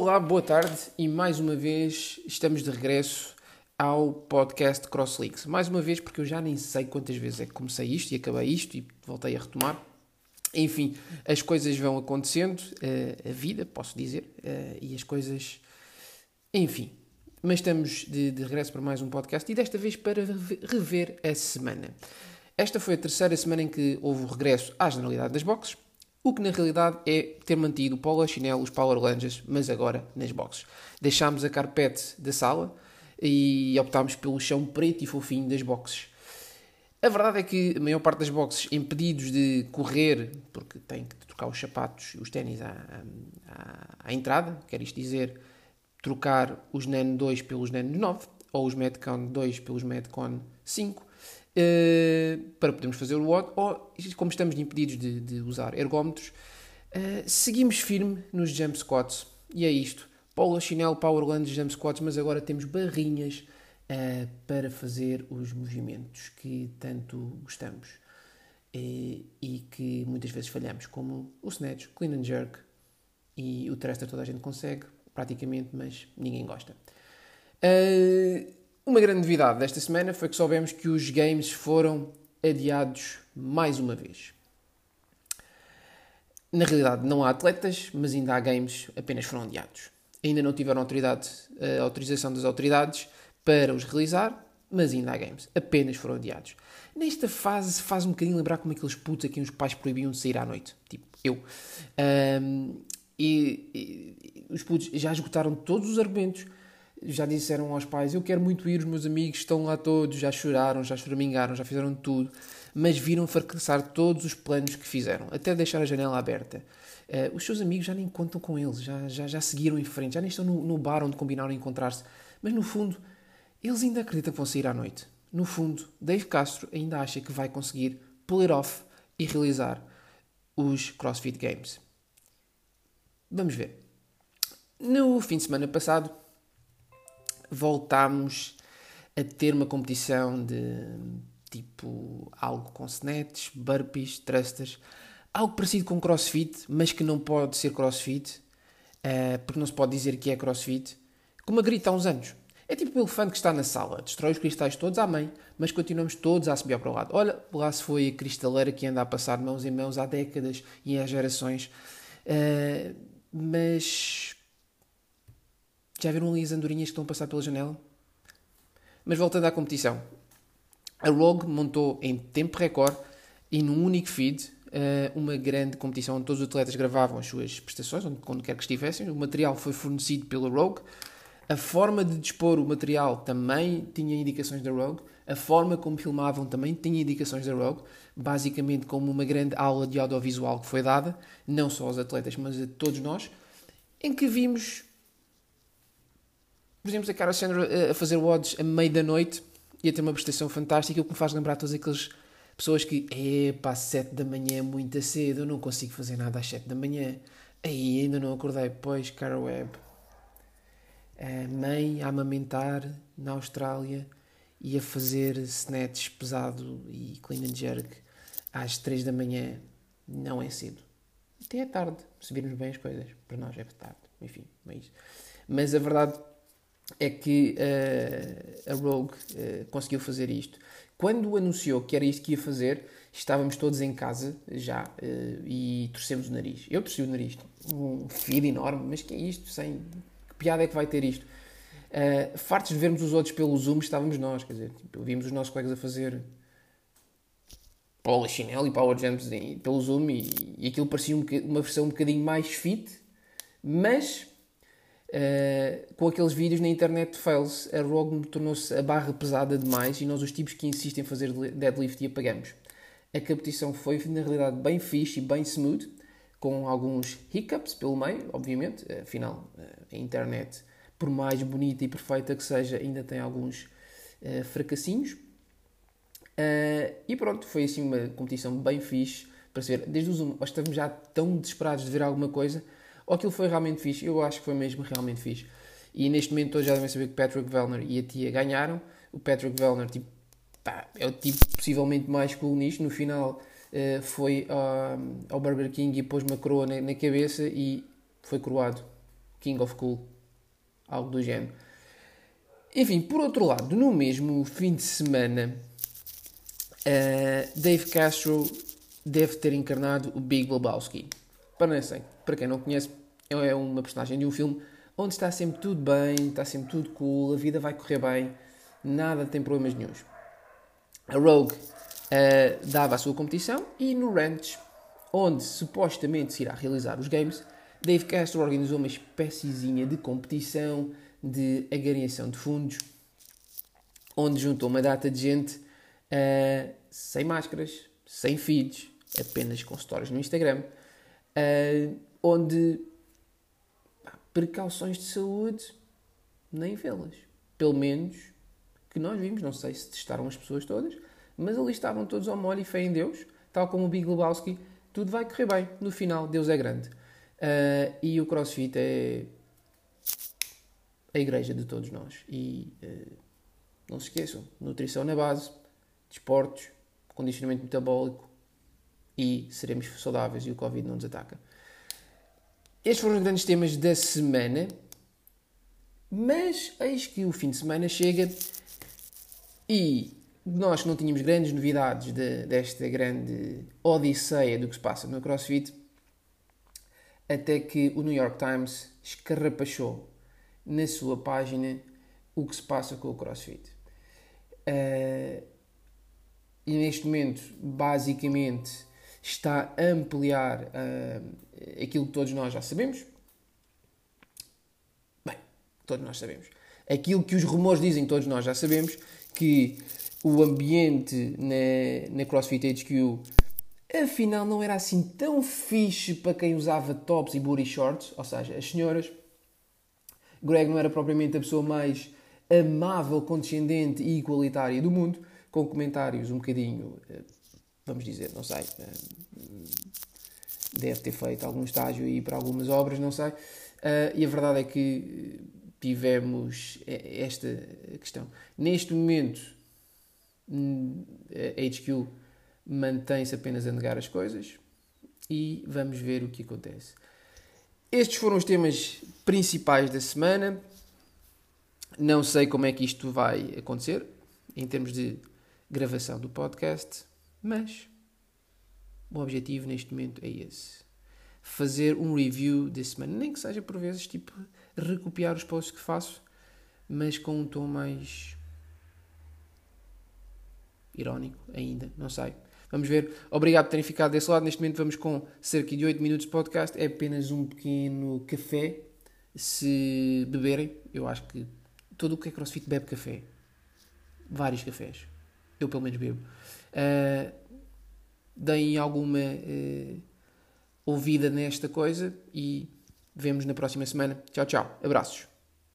Olá, boa tarde e mais uma vez estamos de regresso ao podcast CrossLeaks. Mais uma vez, porque eu já nem sei quantas vezes é que comecei isto e acabei isto e voltei a retomar. Enfim, as coisas vão acontecendo, uh, a vida, posso dizer, uh, e as coisas. Enfim. Mas estamos de, de, regresso para mais um podcast e desta vez para rever a semana. Esta foi a terceira semana em que houve o regresso à generalidade das boxes o que na realidade é ter mantido o polo chinelo, os power lunges, mas agora nas boxes. Deixámos a carpete da sala e optámos pelo chão preto e fofinho das boxes. A verdade é que a maior parte das boxes, impedidos de correr, porque têm que trocar os sapatos e os ténis à, à, à, entrada, quer isto dizer, trocar os Nano 2 pelos Nano 9, ou os Metcon 2 pelos Metcon 5, uh, para podermos fazer o WOD, ou como estamos impedidos de, de usar ergómetros, uh, seguimos firme nos jump squats. E é isto. Paula Chinelo, Powerland, jump squats, mas agora temos barrinhas uh, para fazer os movimentos que tanto gostamos e que muitas vezes falhamos, como o snatch, clean and jerk e o thruster toda a gente consegue, praticamente, mas ninguém gosta. Uh, uma grande novidade desta semana foi que soubemos que os games foram adiados mais uma vez. Na realidade, não há atletas, mas ainda há games apenas foram adiados. Ainda não tiveram autoridade, a autorização das autoridades para os realizar, mas ainda há games. Apenas foram adiados. Nesta fase faz um bocadinho lembrar como aqueles putos a quem os pais proibiam de sair à noite. Tipo, eu. Um, e, e, os putos já esgotaram todos os argumentos já disseram aos pais: Eu quero muito ir, os meus amigos estão lá todos, já choraram, já choramingaram, já fizeram tudo, mas viram fracassar todos os planos que fizeram, até deixar a janela aberta. Uh, os seus amigos já nem contam com eles, já, já, já seguiram em frente, já nem estão no, no bar onde combinaram encontrar-se, mas no fundo, eles ainda acreditam que vão sair à noite. No fundo, Dave Castro ainda acha que vai conseguir pull off e realizar os CrossFit Games. Vamos ver. No fim de semana passado, voltámos a ter uma competição de tipo algo com snatches, burpees, thrusters, algo parecido com crossfit, mas que não pode ser crossfit, uh, porque não se pode dizer que é crossfit, como a grita há uns anos. É tipo o elefante que está na sala, destrói os cristais todos, amém, mas continuamos todos a subir para o lado. Olha, lá se foi a cristaleira que anda a passar mãos em mãos há décadas e há gerações. Uh, mas já viram ali as andorinhas que estão a passar pela janela? Mas voltando à competição. A Rogue montou em tempo recorde e num único feed eh, uma grande competição onde todos os atletas gravavam as suas prestações, onde, onde quer que estivessem. O material foi fornecido pela Rogue. A forma de dispor o material também tinha indicações da Rogue. A forma como filmavam também tinha indicações da Rogue. Basicamente, como uma grande aula de audiovisual que foi dada, não só aos atletas, mas a todos nós, em que vimos por exemplo, a Cara Sandra a fazer WODs a meio da noite e a ter uma prestação fantástica, o que me faz lembrar todas aquelas pessoas que, epá, às 7 da manhã é muito cedo, eu não consigo fazer nada às 7 da manhã. Aí ainda não acordei. Pois, Cara Webb. A mãe a amamentar na Austrália e a fazer snatch pesado e clean and jerk às 3 da manhã não é cedo. Até é tarde, se virmos bem as coisas. Para nós é tarde, enfim, mas, mas a verdade é que uh, a Rogue uh, conseguiu fazer isto. Quando anunciou que era isto que ia fazer, estávamos todos em casa já uh, e torcemos o nariz. Eu torci o nariz, um feed enorme, mas que é isto? Sem... Que piada é que vai ter isto? Fartos de vermos os outros pelo Zoom, estávamos nós, quer dizer, tipo, vimos os nossos colegas a fazer Paula Chinelo e Power Jumps pelo Zoom e, e aquilo parecia um, uma versão um bocadinho mais fit, mas Uh, com aqueles vídeos na internet fails, a Rogue tornou-se a barra pesada demais e nós, os tipos que insistem em fazer deadlift, e apagamos. A competição foi, na realidade, bem fixe e bem smooth, com alguns hiccups pelo meio, obviamente. Afinal, a internet, por mais bonita e perfeita que seja, ainda tem alguns uh, fracassinhos. Uh, e pronto, foi assim uma competição bem fixe para ser. Desde o Zoom, nós estamos já tão desesperados de ver alguma coisa ou aquilo foi realmente fixe. Eu acho que foi mesmo realmente fixe. E neste momento todos já devem saber que Patrick Vellner e a Tia ganharam. O Patrick Vellner tipo, pá, é o tipo possivelmente mais cool nisto. No final uh, foi uh, ao Burger King e pôs uma coroa na, na, cabeça e foi coroado King of Cool, algo do género. Enfim, por outro lado, no mesmo fim de semana, uh, Dave Castro deve ter encarnado o Big Lebowski. Para, não sei, para quem não conhece, é uma personagem de um filme onde está sempre tudo bem, está sempre tudo cool, a vida vai correr bem, nada tem problemas nenhums. A Rogue uh, dava a sua competição e no Ranch, onde supostamente se irá realizar os games, Dave Castro organizou uma espéciezinha de competição de agariação de fundos, onde juntou uma data de gente uh, sem máscaras, sem feeds, apenas com stories no Instagram, uh, onde precauções de saúde nem vê-las. Pelo menos que nós vimos, não sei se testaram as pessoas todas, mas ali estavam todos ao molho e fé em Deus, tal como o Big Lebowski, tudo vai correr bem, no final Deus é grande. Uh, e o CrossFit é a igreja de todos nós. E uh, não se esqueçam, nutrição na base, desportos, condicionamento metabólico e seremos saudáveis e o Covid não nos ataca. Estes foram os grandes temas da semana, mas eis que o fim de semana chega e nós que não tínhamos grandes novidades de, desta grande odisseia do que se passa no CrossFit, até que o New York Times escarrapachou na sua página o que se passa com o CrossFit. Uh, e neste momento, basicamente, está a ampliar uh, aquilo que todos nós já sabemos. Bem, todos nós sabemos. Aquilo que os rumores dizem, todos nós já sabemos, que o ambiente na, na CrossFit HQ afinal não era assim tão fixe para quem usava tops e booty shorts, ou seja, as senhoras. Greg não era propriamente a pessoa mais amável, condescendente e igualitária do mundo, com comentários um bocadinho, eh, vamos dizer, não sei, eh, deve ter feito algum estágio aí para algumas obras, não sei. Eh, e a verdade é que tivemos esta questão. Neste momento, hum, a HQ mantém-se apenas a negar as coisas e vamos ver o que acontece. Estes foram os temas principais da semana. Não sei como é que isto vai acontecer em termos de gravação do podcast, mas o objetivo neste momento é esse. Fazer um review da semana, nem que seja por vezes tipo recopiar os posts que faço, mas com um tom mais irónico ainda, não sei. Vamos ver. Obrigado por terem ficado desse lado. Neste momento vamos com cerca de 8 minutos de podcast. É apenas um pequeno café. Se beberem, eu acho que todo o que é crossfit bebe café. Vários cafés. Eu pelo menos bebo. Uh, deem alguma uh, ouvida nesta coisa e vemos na próxima semana. Tchau, tchau. Abraços.